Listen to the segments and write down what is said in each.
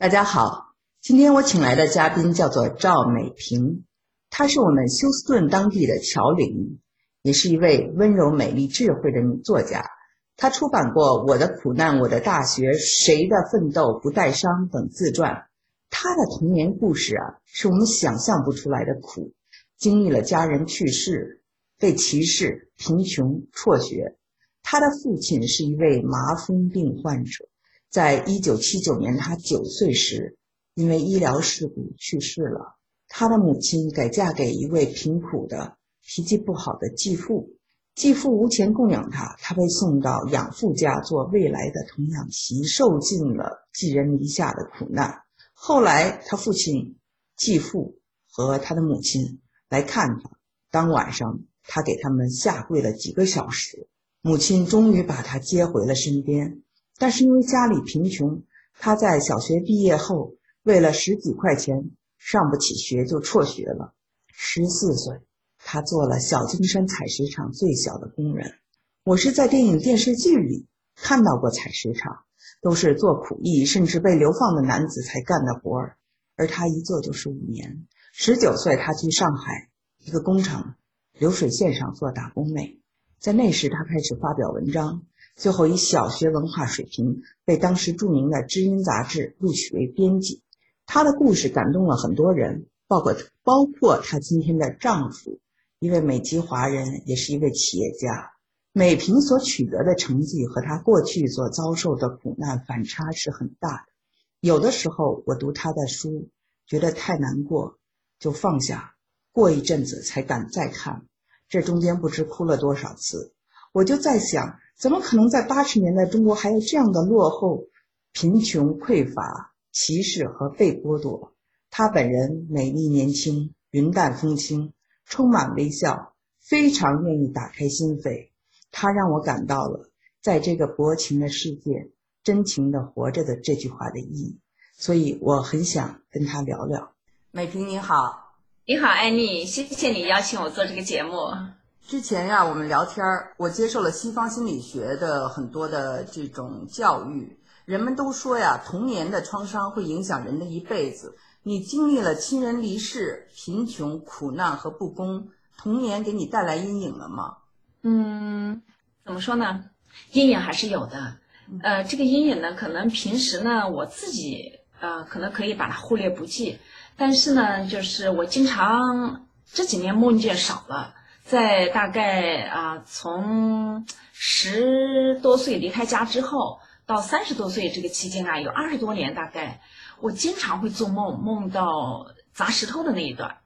大家好，今天我请来的嘉宾叫做赵美萍，她是我们休斯顿当地的侨领，也是一位温柔、美丽、智慧的女作家。她出版过《我的苦难》《我的大学》《谁的奋斗不带伤》等自传。她的童年故事啊，是我们想象不出来的苦，经历了家人去世、被歧视、贫穷、辍学。她的父亲是一位麻风病患者。在一九七九年，他九岁时，因为医疗事故去世了。他的母亲改嫁给一位贫苦的、脾气不好的继父，继父无钱供养他，他被送到养父家做未来的童养媳，受尽了寄人篱下的苦难。后来，他父亲、继父和他的母亲来看他，当晚上他给他们下跪了几个小时，母亲终于把他接回了身边。但是因为家里贫穷，他在小学毕业后，为了十几块钱上不起学，就辍学了。十四岁，他做了小金山采石场最小的工人。我是在电影电视剧里看到过采石场，都是做苦役甚至被流放的男子才干的活儿，而他一做就是五年。十九岁，他去上海一个工厂流水线上做打工妹，在那时他开始发表文章。最后以小学文化水平被当时著名的《知音》杂志录取为编辑。她的故事感动了很多人，包括包括她今天的丈夫，一位美籍华人，也是一位企业家。美萍所取得的成绩和她过去所遭受的苦难反差是很大的。有的时候我读她的书，觉得太难过，就放下，过一阵子才敢再看。这中间不知哭了多少次，我就在想。怎么可能在八十年代中国还有这样的落后、贫穷、匮乏、歧视和被剥夺？她本人美丽年轻、云淡风轻、充满微笑，非常愿意打开心扉。她让我感到了在这个薄情的世界真情的活着的这句话的意义，所以我很想跟她聊聊。美萍你好，你好，艾妮，谢谢你邀请我做这个节目。之前呀，我们聊天儿，我接受了西方心理学的很多的这种教育。人们都说呀，童年的创伤会影响人的一辈子。你经历了亲人离世、贫穷、苦难和不公，童年给你带来阴影了吗？嗯，怎么说呢？阴影还是有的。呃，这个阴影呢，可能平时呢，我自己呃，可能可以把它忽略不计。但是呢，就是我经常这几年梦见少了。在大概啊，从十多岁离开家之后，到三十多岁这个期间啊，有二十多年，大概我经常会做梦，梦到砸石头的那一段，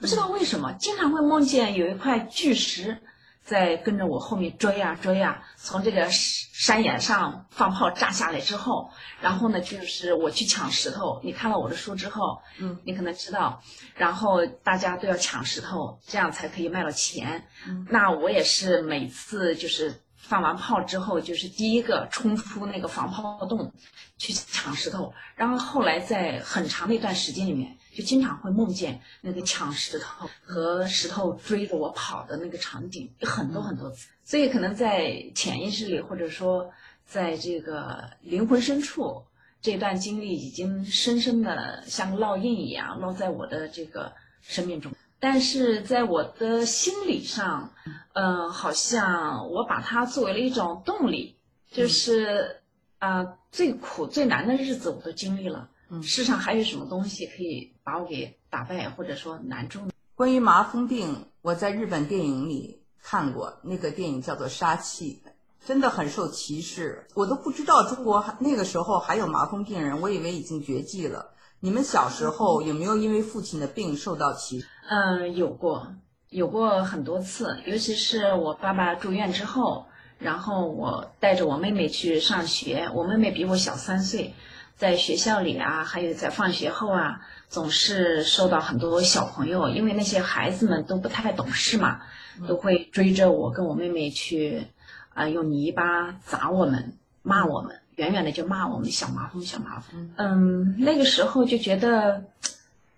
不知道为什么，经常会梦见有一块巨石。在跟着我后面追呀追呀，从这个山岩上放炮炸下来之后，然后呢，就是我去抢石头。你看了我的书之后，嗯，你可能知道，然后大家都要抢石头，这样才可以卖到钱。那我也是每次就是放完炮之后，就是第一个冲出那个防炮洞去抢石头，然后后来在很长的一段时间里面。就经常会梦见那个抢石头和石头追着我跑的那个场景，很多很多次。所以可能在潜意识里，或者说在这个灵魂深处，这段经历已经深深的像烙印一样烙在我的这个生命中。但是在我的心理上，嗯，好像我把它作为了一种动力，就是啊，最苦最难的日子我都经历了。世上还有什么东西可以把我给打败，或者说难住呢？关于麻风病，我在日本电影里看过，那个电影叫做《杀气》，真的很受歧视。我都不知道中国那个时候还有麻风病人，我以为已经绝迹了。你们小时候有没有因为父亲的病受到歧视？嗯，有过，有过很多次，尤其是我爸爸住院之后，然后我带着我妹妹去上学，我妹妹比我小三岁。在学校里啊，还有在放学后啊，总是受到很多小朋友，因为那些孩子们都不太懂事嘛，都会追着我跟我妹妹去，啊，用泥巴砸我们，骂我们，远远的就骂我们小麻风，小麻风。嗯，那个时候就觉得，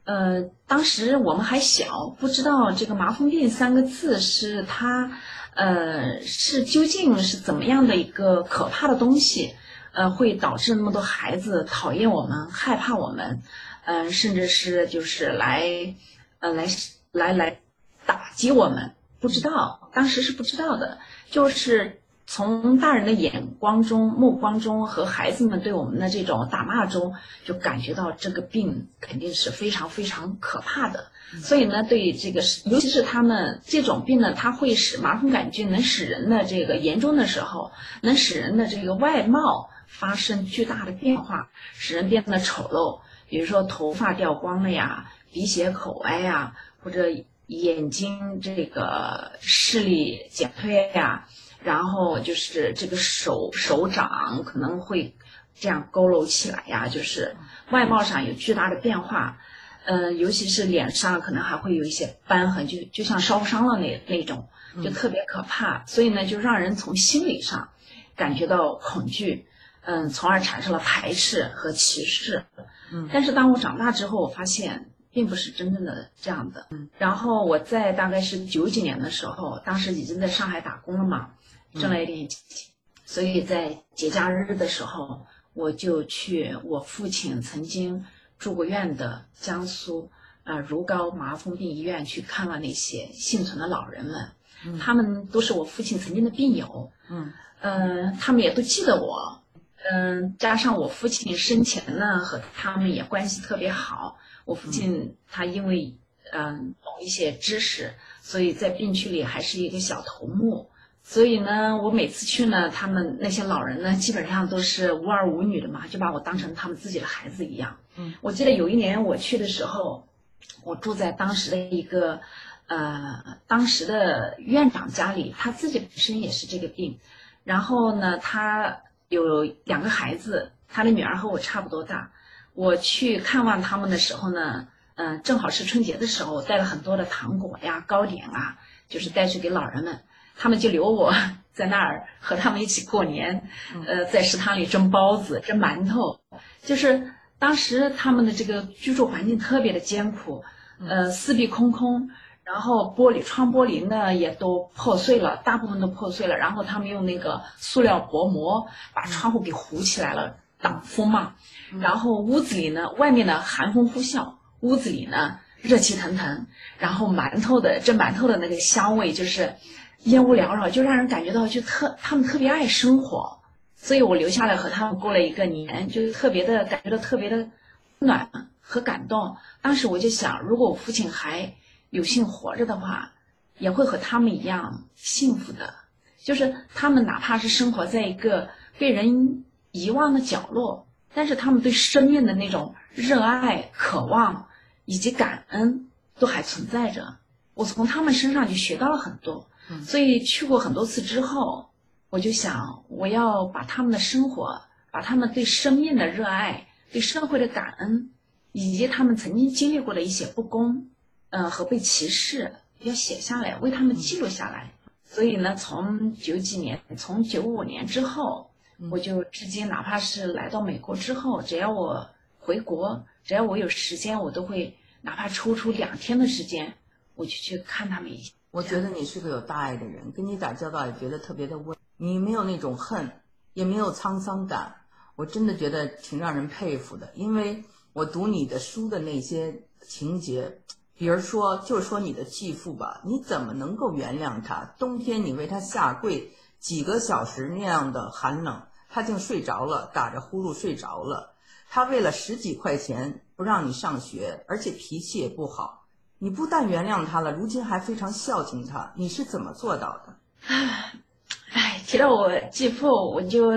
呃，当时我们还小，不知道这个麻风病三个字是它，呃，是究竟是怎么样的一个可怕的东西。呃，会导致那么多孩子讨厌我们、害怕我们，嗯、甚至是就是来，呃，来来来打击我们。不知道，当时是不知道的，就是从大人的眼光中、目光中和孩子们对我们的这种打骂中，就感觉到这个病肯定是非常非常可怕的。所以呢，对这个，尤其是他们这种病呢，它会使麻风杆菌能使人的这个严重的时候，能使人的这个外貌发生巨大的变化，使人变得丑陋，比如说头发掉光了呀，鼻血口歪呀，或者眼睛这个视力减退呀，然后就是这个手手掌可能会这样佝偻起来呀，就是外貌上有巨大的变化。呃，尤其是脸上可能还会有一些斑痕，就就像烧伤了那那种，就特别可怕。所以呢，就让人从心理上感觉到恐惧，嗯，从而产生了排斥和歧视。嗯但是当我长大之后，我发现并不是真正的这样的。嗯然后我在大概是九几年的时候，当时已经在上海打工了嘛，挣了一点钱，所以在节假日的时候，我就去我父亲曾经住过院的江苏呃如皋麻风病医院去看了那些幸存的老人们，嗯他们都是我父亲曾经的病友，嗯嗯，他们也都记得我，嗯，加上我父亲生前呢和他们也关系特别好，我父亲他因为嗯懂一些知识，所以在病区里还是一个小头目。所以呢，我每次去呢，他们那些老人呢，基本上都是无儿无女的嘛，就把我当成他们自己的孩子一样。嗯，我记得有一年我去的时候，我住在当时的一个，呃，当时的院长家里，他自己本身也是这个病，然后呢，他有两个孩子，他的女儿和我差不多大。我去看望他们的时候呢，嗯、正好是春节的时候，带了很多的糖果呀、糕点啊，就是带去给老人们。他们就留我在那儿和他们一起过年，呃，在食堂里蒸包子、蒸馒头，就是当时他们的这个居住环境特别的艰苦，呃，四壁空空，然后玻璃窗玻璃呢也都破碎了，大部分都破碎了，然后他们用那个塑料薄膜把窗户给糊起来了，挡风嘛，然后屋子里呢，外面呢寒风呼啸，屋子里呢热气腾腾，然后馒头的蒸馒头的那个香味就是烟雾缭绕，就让人感觉到就特他们特别爱生活，所以我留下来和他们过了一个年，就特别的感觉到特别的暖和感动。当时我就想，如果我父亲还有幸活着的话，也会和他们一样幸福的。就是他们哪怕是生活在一个被人遗忘的角落，但是他们对生命的那种热爱、渴望以及感恩都还存在着。我从他们身上就学到了很多，所以去过很多次之后，我就想我要把他们的生活，把他们对生命的热爱、对社会的感恩，以及他们曾经经历过的一些不公，嗯、和被歧视，要写下来，为他们记录下来。所以呢，从九几年，从九五年之后，我就至今，哪怕是来到美国之后，只要我回国，只要我有时间，我都会哪怕抽出两天的时间，我就去看他们一下。我觉得你是个有大爱的人，跟你打交道也觉得特别的温。你没有那种恨，也没有沧桑感，我真的觉得挺让人佩服的。因为我读你的书的那些情节，比如说，就说你的继父吧，你怎么能够原谅他？冬天你为他下跪几个小时那样的寒冷，他竟睡着了，打着呼噜睡着了。他为了十几块钱不让你上学，而且脾气也不好。你不但原谅他了，如今还非常孝敬他，你是怎么做到的？哎，提到我继父，我就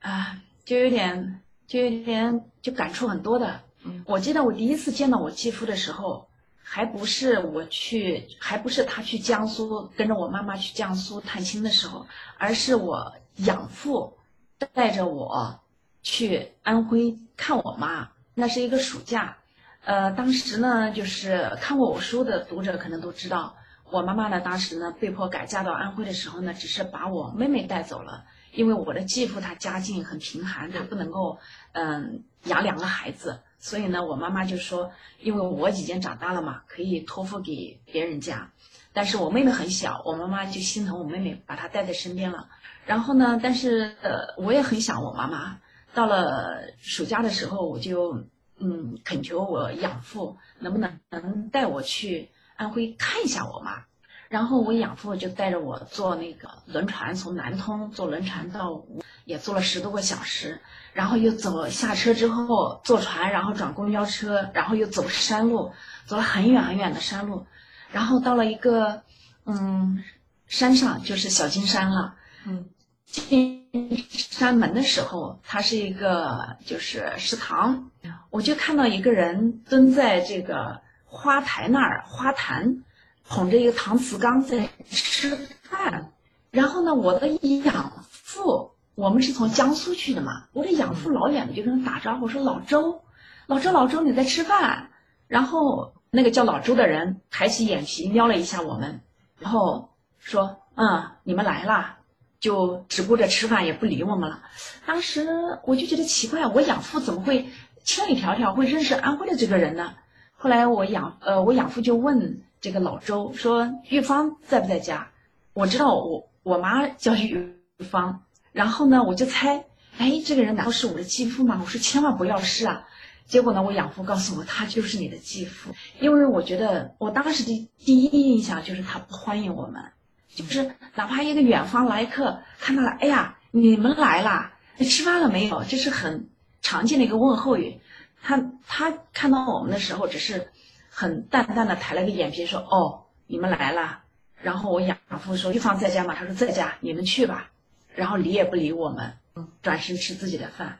啊，就有点，就有点，就感触很多的。嗯，我记得我第一次见到我继父的时候，还不是我去，还不是他去江苏跟着我妈妈去江苏探亲的时候，而是我养父带着我去安徽看我妈。那是一个暑假，呃，当时呢，就是看过我书的读者可能都知道，我妈妈呢，当时呢被迫改嫁到安徽的时候呢，只是把我妹妹带走了，因为我的继父他家境很贫寒，他不能够嗯养两个孩子，所以呢，我妈妈就说，因为我已经长大了嘛，可以托付给别人家，但是我妹妹很小，我妈妈就心疼我妹妹，把她带在身边了。然后呢，但是呃，我也很想我妈妈。到了暑假的时候，我就嗯恳求我养父能不能能带我去安徽看一下我妈。然后我养父就带着我坐那个轮船，从南通坐轮船到，也坐了十多个小时，然后又走下车之后坐船，然后转公交车，然后又走山路，走了很远很远的山路，然后到了一个嗯山上，就是小金山了。嗯，进山门的时候，它是一个就是食堂，我就看到一个人蹲在这个花台那儿，花坛。捧着一个搪瓷缸在吃饭，然后呢，我的养父，我们是从江苏去的嘛，我的养父老远的就跟他打招呼说：“老周，老周，老周，你在吃饭。”然后那个叫老周的人抬起眼皮瞄了一下我们，然后说：“嗯，你们来了。”就只顾着吃饭，也不理我们了。当时我就觉得奇怪，我养父怎么会千里迢迢会认识安徽的这个人呢？后来我养呃，我养父就问。这个老周说：“玉芳在不在家？”我知道我我妈叫玉芳，然后呢，我就猜，哎，这个人难道是我的继父吗？我说千万不要是啊！结果呢，我养父告诉我，他就是你的继父，因为我觉得我当时的第一印象就是他不欢迎我们，就是哪怕一个远方来客看到了，哎呀，你们来啦，你吃饭了没有？这是很常见的一个问候语。他他看到我们的时候，只是。很淡淡的抬了个眼皮说：“哦，你们来了。”然后我养父说：“玉芳在家吗？”他说：“在家，你们去吧。”然后理也不理我们，转身吃自己的饭。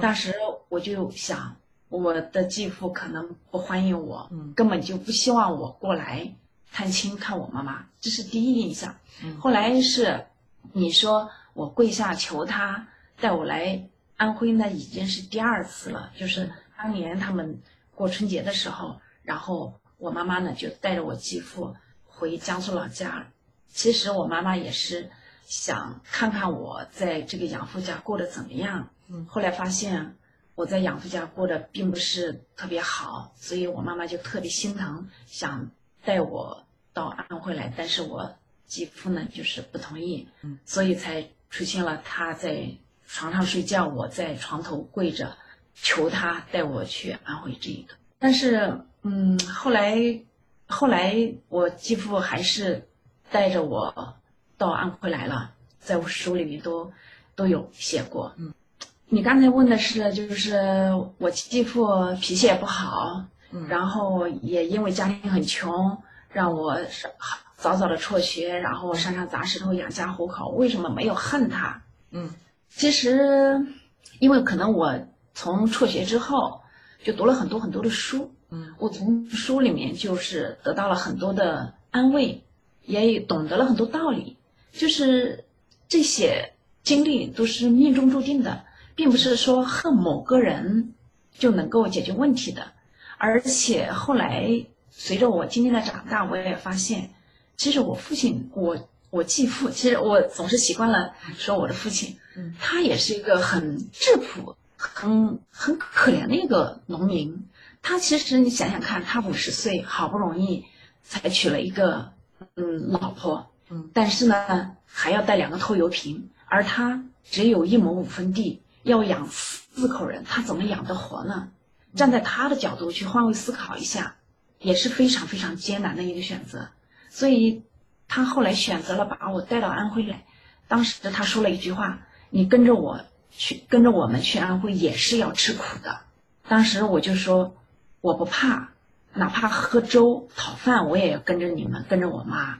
当时我就想，我的继父可能不欢迎我，根本就不希望我过来探亲看我妈妈，这是第一印象。后来是你说我跪下求他带我来安徽，那已经是第二次了。就是当年他们过春节的时候。然后我妈妈呢就带着我继父回江苏老家。其实我妈妈也是想看看我在这个养父家过得怎么样。嗯。后来发现我在养父家过得并不是特别好，所以我妈妈就特别心疼，想带我到安徽来。但是我继父呢就是不同意。嗯。所以才出现了他在床上睡觉，我在床头跪着求他带我去安徽这一个。但是。嗯，后来，后来我继父还是带着我到安徽来了，在我书里面都都有写过。嗯，你刚才问的是，就是我继父脾气也不好，嗯然后也因为家庭很穷，让我早早的辍学，然后山上砸石头养家糊口。为什么没有恨他？嗯，其实，因为可能我从辍学之后就读了很多很多的书。嗯我从书里面就是得到了很多的安慰，也懂得了很多道理。就是这些经历都是命中注定的，并不是说恨某个人就能够解决问题的。而且后来随着我渐渐的长大，我也发现，其实我父亲，我我继父，其实我总是习惯了说我的父亲，他也是一个很质朴、很很可怜的一个农民。他其实你想想看，他五十岁好不容易才娶了一个嗯老婆，但是呢还要带两个拖油瓶，而他只有一亩五分地，要养四口人，他怎么养得活呢？站在他的角度去换位思考一下，也是非常非常艰难的一个选择。所以，他后来选择了把我带到安徽来。当时他说了一句话：“你跟着我去，跟着我们去安徽也是要吃苦的。”当时我就说。我不怕，哪怕喝粥讨饭，我也要跟着你们，跟着我妈。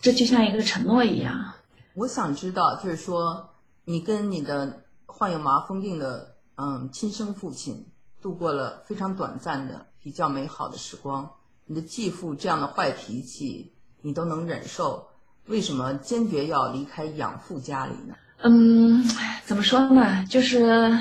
这就像一个承诺一样。我想知道，就是说，你跟你的患有麻风病的嗯亲生父亲度过了非常短暂的、比较美好的时光。你的继父这样的坏脾气，你都能忍受，为什么坚决要离开养父家里呢？嗯，怎么说呢？就是。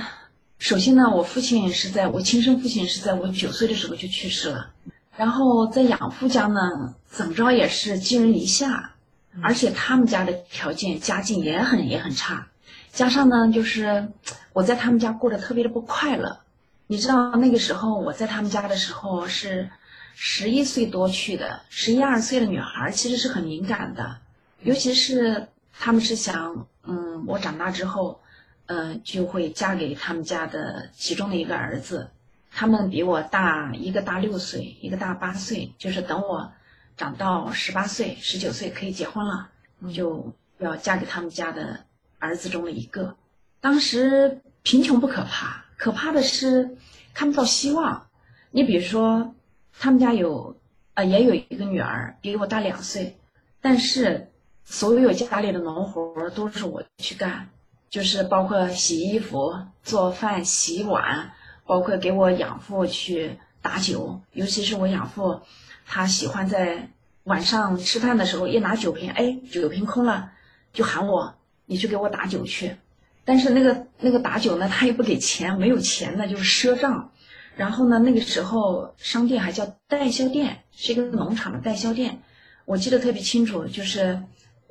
首先呢，我父亲是在我亲生父亲是在我九岁的时候就去世了，然后在养父家呢，怎么着也是寄人篱下，而且他们家的条件家境也很也很差，加上呢，就是我在他们家过得特别的不快乐。你知道那个时候我在他们家的时候是十一岁多去的，十一二岁的女孩其实是很敏感的，尤其是他们是想，嗯，我长大之后。呃，就会嫁给他们家的其中的一个儿子。他们比我大，一个大六岁，一个大八岁。就是等我长到十八岁、十九岁可以结婚了，就要嫁给他们家的儿子中的一个。当时贫穷不可怕，可怕的是看不到希望。你比如说，他们家有，呃，也有一个女儿，比我大两岁，但是所有家里的农活都是我去干。就是包括洗衣服、做饭、洗碗，包括给我养父去打酒。尤其是我养父，他喜欢在晚上吃饭的时候一拿酒瓶，哎，酒瓶空了，就喊我，你去给我打酒去。但是那个那个打酒呢，他又不给钱，没有钱呢，就是赊账。然后呢，那个时候商店还叫代销店，是一个农场的代销店。我记得特别清楚，就是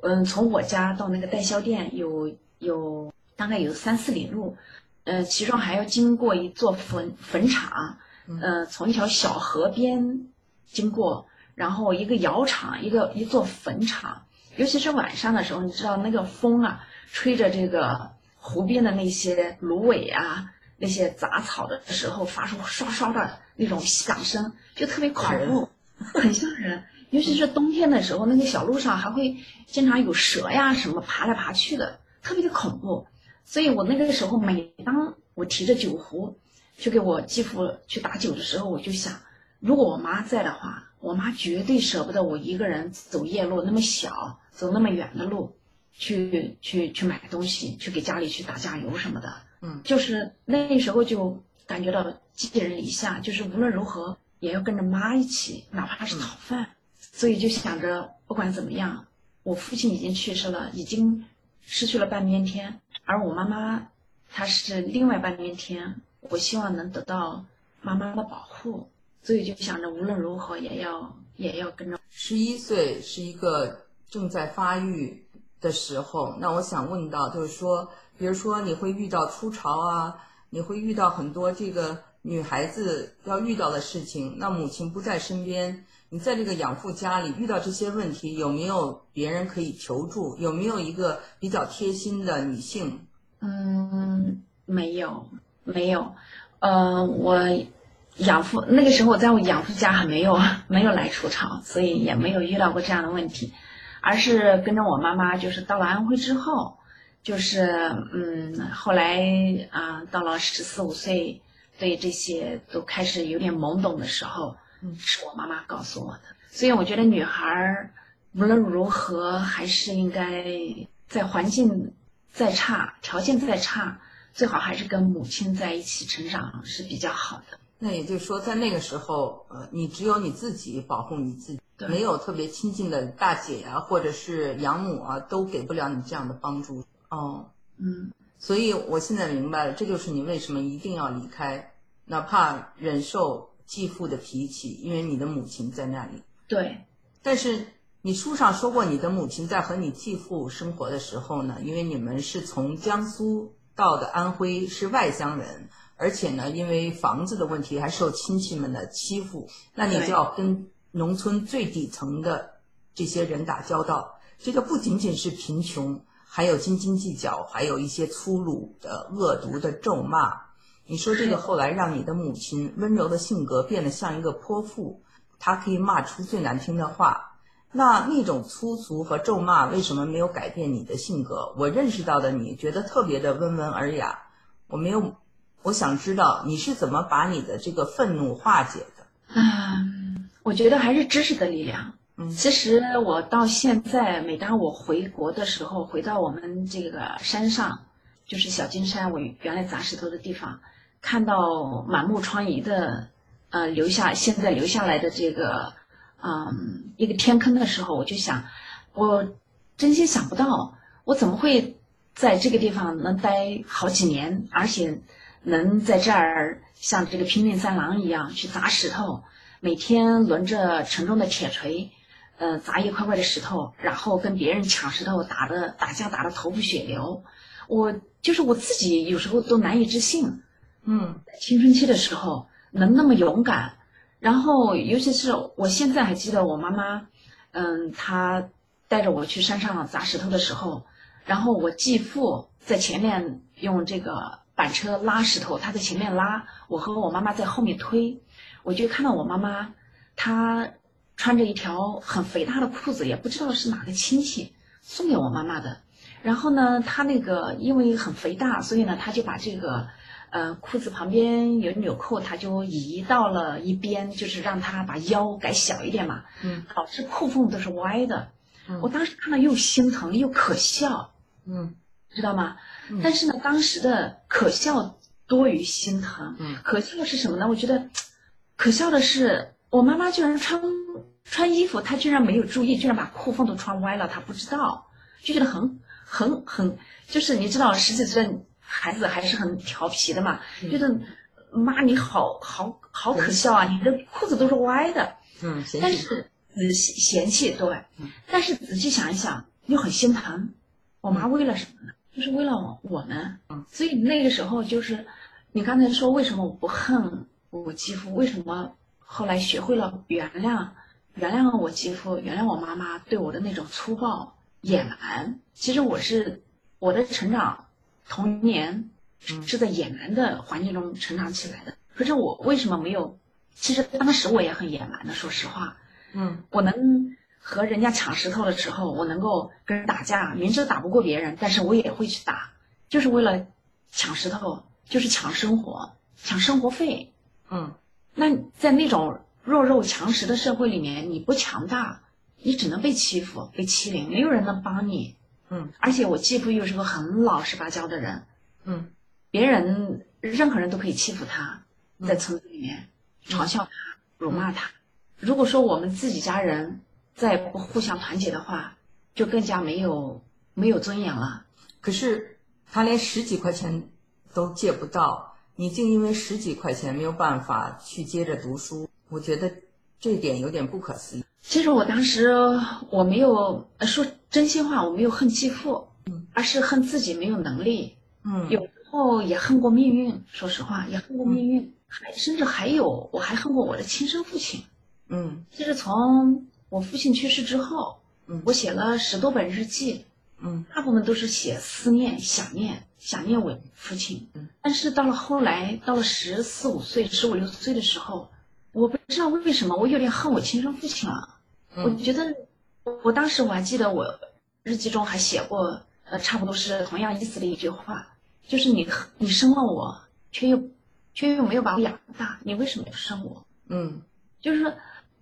嗯，从我家到那个代销店有有。大概有三四里路，呃，其中还要经过一座坟坟场，呃，从一条小河边经过，然后一个窑厂，一个一座坟场。尤其是晚上的时候，你知道那个风啊，吹着这个湖边的那些芦苇啊，那些杂草的时候，发出唰唰的那种响声，就特别恐怖，很吓人。尤其是冬天的时候，那个小路上还会经常有蛇呀什么爬来爬去的，特别的恐怖。所以我那个时候，每当我提着酒壶去给我继父去打酒的时候，我就想，如果我妈在的话，我妈绝对舍不得我一个人走夜路，那么小，走那么远的路，去去去买东西，去给家里去打酱油什么的。嗯，就是那时候就感觉到寄人篱下，就是无论如何也要跟着妈一起，哪怕是讨饭。所以就想着，不管怎么样，我父亲已经去世了，已经失去了半边天。而我妈妈，她是另外半边天。我希望能得到妈妈的保护，所以就想着无论如何也要也要跟着。十一岁是一个正在发育的时候，那我想问到，就是说，比如说你会遇到初潮啊，你会遇到很多这个女孩子要遇到的事情。那母亲不在身边，你在这个养父家里遇到这些问题，有没有别人可以求助？有没有一个比较贴心的女性？嗯，没有，没有，呃，我养父那个时候我在我养父家还没有没有来除潮，所以也没有遇到过这样的问题，而是跟着我妈妈，就是到了安徽之后，就是嗯，后来啊，到了十四五岁，对这些都开始有点懵懂的时候，是我妈妈告诉我的。所以我觉得女孩无论如何，还是应该在环境。再差，条件再差，最好还是跟母亲在一起成长是比较好的。那也就是说，在那个时候，呃，你只有你自己保护你自己，没有特别亲近的大姐呀，或者是养母啊，都给不了你这样的帮助。哦，嗯，所以我现在明白了，这就是你为什么一定要离开，哪怕忍受继父的脾气，因为你的母亲在那里。对，但是。你书上说过，你的母亲在和你继父生活的时候呢，因为你们是从江苏到的安徽，是外乡人，而且呢，因为房子的问题还受亲戚们的欺负，那你就要跟农村最底层的这些人打交道。这个不仅仅是贫穷，还有斤斤计较，还有一些粗鲁的、恶毒的咒骂。你说这个后来让你的母亲温柔的性格变得像一个泼妇，她可以骂出最难听的话。那那种粗俗和咒骂为什么没有改变你的性格？我认识到的你觉得特别的温文尔雅，我没有，我想知道你是怎么把你的这个愤怒化解的？啊，我觉得还是知识的力量。嗯，其实我到现在，每当我回国的时候，回到我们这个山上，就是小金山，我原来砸石头的地方，看到满目疮痍的，呃，留下现在留下来的这个。嗯，一个天坑的时候，我就想，我真心想不到，我怎么会在这个地方能待好几年，而且能在这儿像这个拼命三郎一样去砸石头，每天轮着沉重的铁锤，呃，砸一块块的石头，然后跟别人抢石头，打的打架打的头破血流，我就是我自己有时候都难以置信，嗯，青春期的时候能那么勇敢。然后，尤其是我现在还记得我妈妈，嗯，她带着我去山上砸石头的时候，然后我继父在前面用这个板车拉石头，他在前面拉，我和我妈妈在后面推。我就看到我妈妈，她穿着一条很肥大的裤子，也不知道是哪个亲戚送给我妈妈的。然后呢，她那个因为很肥大，所以呢，她就把这个。呃，裤子旁边有纽扣，他就移到了一边，就是让他把腰改小一点嘛。嗯，导致裤缝都是歪的。嗯，我当时看了又心疼又可笑。嗯，知道吗？但是呢，当时的可笑多于心疼。嗯，可笑的是什么呢？我觉得，可笑的是我妈妈居然穿穿衣服，她居然没有注意，居然把裤缝都穿歪了，她不知道，就觉得很很很，就是你知道十几岁。孩子还是很调皮的嘛，觉得妈你好好好可笑啊，你的裤子都是歪的。嗯，但是仔细嫌弃对，但是仔细想一想又很心疼。我妈为了什么呢？就是为了我们。嗯，所以那个时候就是你刚才说为什么我不恨我继父？为什么后来学会了原谅，原谅了我继父，原谅我妈妈对我的那种粗暴野蛮？其实我是我的成长。童年是在野蛮的环境中成长起来的，可是我为什么没有？其实当时我也很野蛮的，说实话。嗯，我能和人家抢石头的时候，我能够跟人打架，明知打不过别人，但是我也会去打，就是为了抢石头，就是抢生活，抢生活费。嗯，那在那种弱肉强食的社会里面，你不强大，你只能被欺负、被欺凌，没有人能帮你。嗯，而且我继父又是个很老实巴交的人，嗯，别人任何人都可以欺负他，在村子里面嘲笑他、辱骂他。如果说我们自己家人再不互相团结的话，就更加没有没有尊严了。可是他连十几块钱都借不到，你竟因为十几块钱没有办法去接着读书，我觉得这点有点不可思议。其实我当时我没有说真心话，我没有恨继父，而是恨自己没有能力。嗯，有时候也恨过命运，说实话也恨过命运，还甚至还有我还恨过我的亲生父亲。嗯，其实从我父亲去世之后，嗯，我写了十多本日记，嗯，大部分都是写思念、想念、想念我父亲。嗯，但是到了后来，到了十四五岁、十五六岁的时候，我不知道为什么，我有点恨我亲生父亲了。我觉得，我当时我还记得我日记中还写过，呃，差不多是同样意思的一句话，就是你你生了我，却又却又没有把我养大，你为什么要生我？嗯，就是说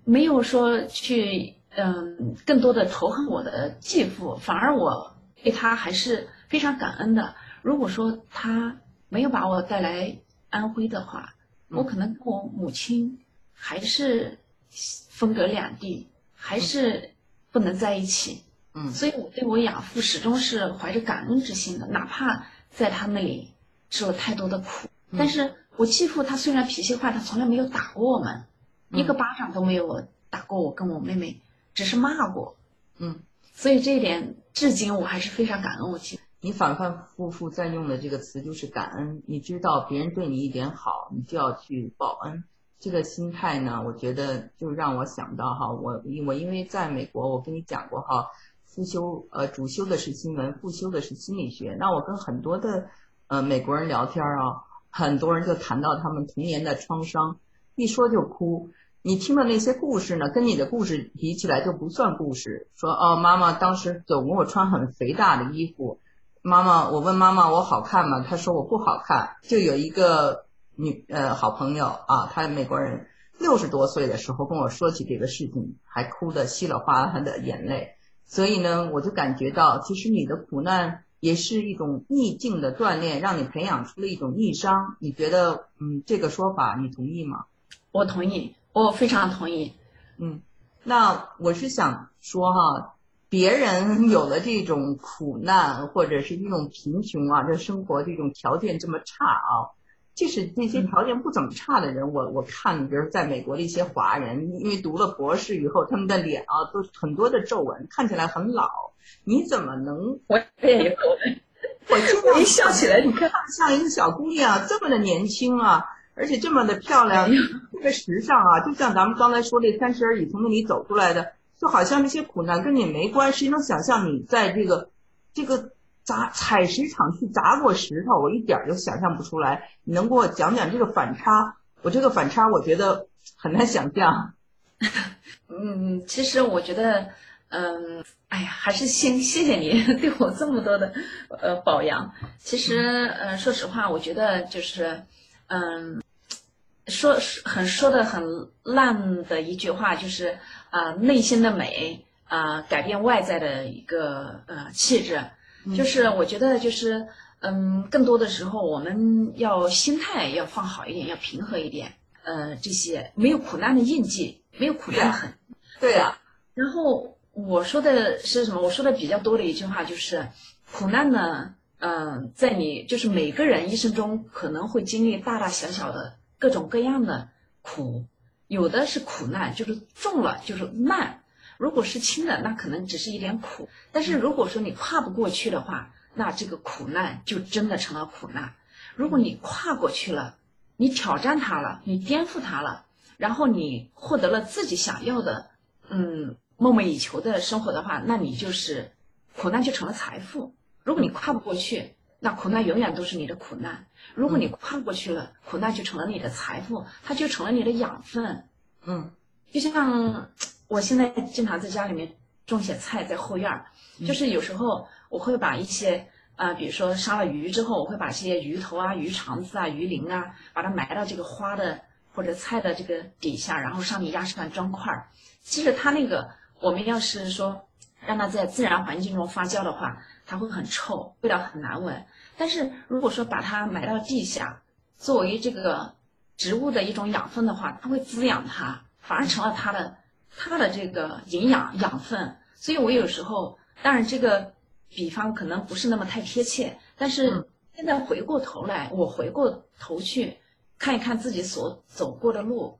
没有说去嗯更多的仇恨我的继父，反而我对他还是非常感恩的。如果说他没有把我带来安徽的话，我可能跟我母亲还是分隔两地。还是不能在一起，嗯，所以我对我养父始终是怀着感恩之心的，哪怕在他那里吃了太多的苦。但是我继父他虽然脾气坏，他从来没有打过我们，一个巴掌都没有打过我跟我妹妹，只是骂过，嗯，所以这一点至今我还是非常感恩我继父。你反反复复在用的这个词就是感恩，你知道别人对你一点好，你就要去报恩。这个心态呢，我觉得就让我想到哈，我我因为在美国，我跟你讲过哈，复修呃主修的是新闻，复修的是心理学。那我跟很多的呃美国人聊天啊，很多人就谈到他们童年的创伤，一说就哭。你听的那些故事呢，跟你的故事比起来就不算故事。说哦，妈妈当时总给我穿很肥大的衣服，妈妈，我问妈妈我好看吗？她说我不好看。就有一个。女呃好朋友啊，她美国人，六十多岁的时候跟我说起这个事情，还哭得稀里哗啦的眼泪。所以呢，我就感觉到，其实你的苦难也是一种逆境的锻炼，让你培养出了一种逆商。你觉得，嗯，这个说法你同意吗？我同意，我非常同意。嗯，那我是想说哈，别人 有了这种苦难或者是一种贫穷啊，这生活这种条件这么差啊。即使那些条件不怎么差的人，我我看，比如在美国的一些华人，因为读了博士以后，他们的脸啊都很多的皱纹，看起来很老。你怎么能？我也有。我经常一笑起来，你看像一个小姑娘，这么的年轻啊，而且这么的漂亮，特别时尚啊，就像咱们刚才说的三十而已从那里走出来的，就好像那些苦难跟你没关系。能想象你在这个这个砸采石场去砸过石头，我一点儿就想象不出来。你能给我讲讲这个反差？我这个反差，我觉得很难想象。嗯，其实我觉得，嗯，哎呀，还是先谢谢你 对我这么多的呃保养。其实，呃，说实话，我觉得就是，嗯，说很说的很烂的一句话，就是啊，内心的美啊，改变外在的一个呃气质。就是我觉得，就是嗯，更多的时候我们要心态要放好一点，要平和一点。呃，这些没有苦难的印记，没有苦难的痕。对呀。然后我说的是什么？我说的比较多的一句话就是，苦难呢，嗯，在你就是每个人一生中可能会经历大大小小的各种各样的苦，有的是苦难，就是重了就是难。如果是轻的，那可能只是一点苦；但是如果说你跨不过去的话，那这个苦难就真的成了苦难。如果你跨过去了，你挑战它了，你颠覆它了，然后你获得了自己想要的，嗯，梦寐以求的生活的话，那你就是苦难就成了财富。如果你跨不过去，那苦难永远都是你的苦难；如果你跨过去了，苦难就成了你的财富，它就成了你的养分。嗯，就像。我现在经常在家里面种些菜，在后院儿，就是有时候我会把一些啊，比如说杀了鱼之后，我会把这些鱼头啊、鱼肠子啊、鱼鳞啊，把它埋到这个花的或者菜的这个底下，然后上面压上砖块儿。其实它那个，我们要是说让它在自然环境中发酵的话，它会很臭，味道很难闻。但是如果说把它埋到地下，作为这个植物的一种养分的话，它会滋养它，反而成了他的。他的这个营养养分，所以我有时候，当然这个比方可能不是那么太贴切，但是现在回过头来，我回过头去看一看自己所走过的路，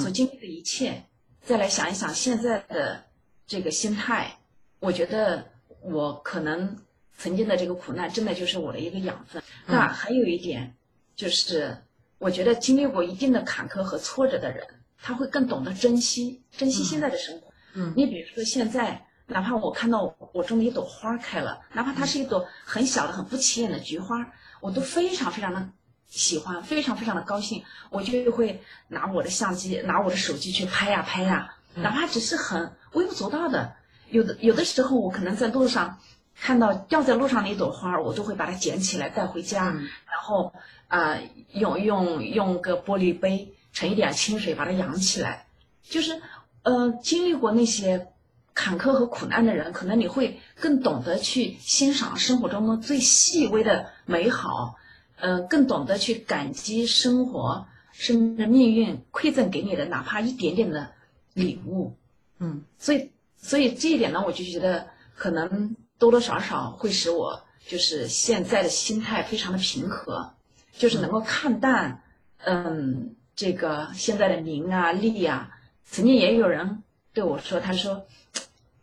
所经历的一切，再来想一想现在的这个心态，我觉得我可能曾经的这个苦难，真的就是我的一个养分。那还有一点，就是我觉得经历过一定的坎坷和挫折的人。他会更懂得珍惜，珍惜现在的生活。嗯，你比如说现在，哪怕我看到我种的一朵花开了，哪怕它是一朵很小的、很不起眼的菊花，我都非常非常的喜欢，非常非常的高兴。我就会拿我的相机，拿我的手机去拍呀拍呀，哪怕只是很微不足道的。有的有的时候，我可能在路上看到掉在路上的一朵花，我都会把它捡起来带回家，然后啊，用用用个玻璃杯。盛一点清水，把它养起来，就是，呃，经历过那些坎坷和苦难的人，可能你会更懂得去欣赏生活中的最细微的美好，呃，更懂得去感激生活，甚至命运馈赠给你的哪怕一点点的礼物，嗯，所以，所以这一点呢，我就觉得可能多多少少会使我就是现在的心态非常的平和，就是能够看淡，嗯。这个现在的名啊利啊，曾经也有人对我说，他说，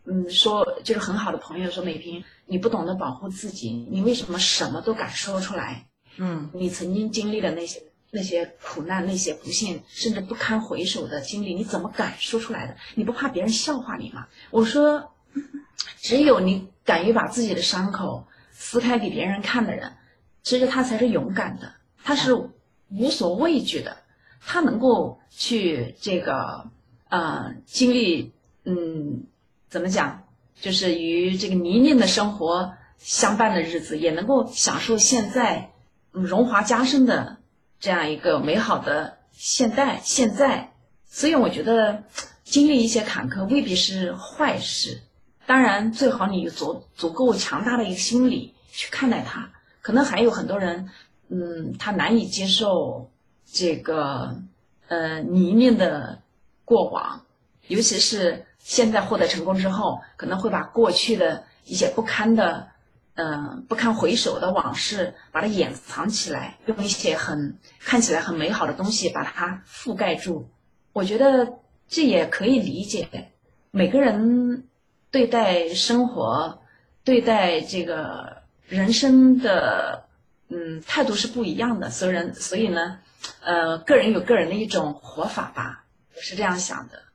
嗯，说就是很好的朋友说，美萍，你不懂得保护自己，你为什么什么都敢说出来？嗯，你曾经经历的那些那些苦难、那些不幸，甚至不堪回首的经历，你怎么敢说出来的？你不怕别人笑话你吗？我说，只有你敢于把自己的伤口撕开给别人看的人，其实他才是勇敢的，他是无所畏惧的。他能够去这个，呃，经历，嗯，怎么讲，就是与这个泥泞的生活相伴的日子，也能够享受现在荣华加身的这样一个美好的现代现在。所以我觉得，经历一些坎坷未必是坏事。当然，最好你有足足够强大的一个心理去看待它。可能还有很多人，嗯，他难以接受。这个呃泥泞的过往，尤其是现在获得成功之后，可能会把过去的一些不堪的、嗯不堪回首的往事，把它掩藏起来，用一些很看起来很美好的东西把它覆盖住。我觉得这也可以理解，每个人对待生活、对待这个人生的嗯态度是不一样的，所以人所以呢。呃，个人有个人的一种活法吧，我是这样想的。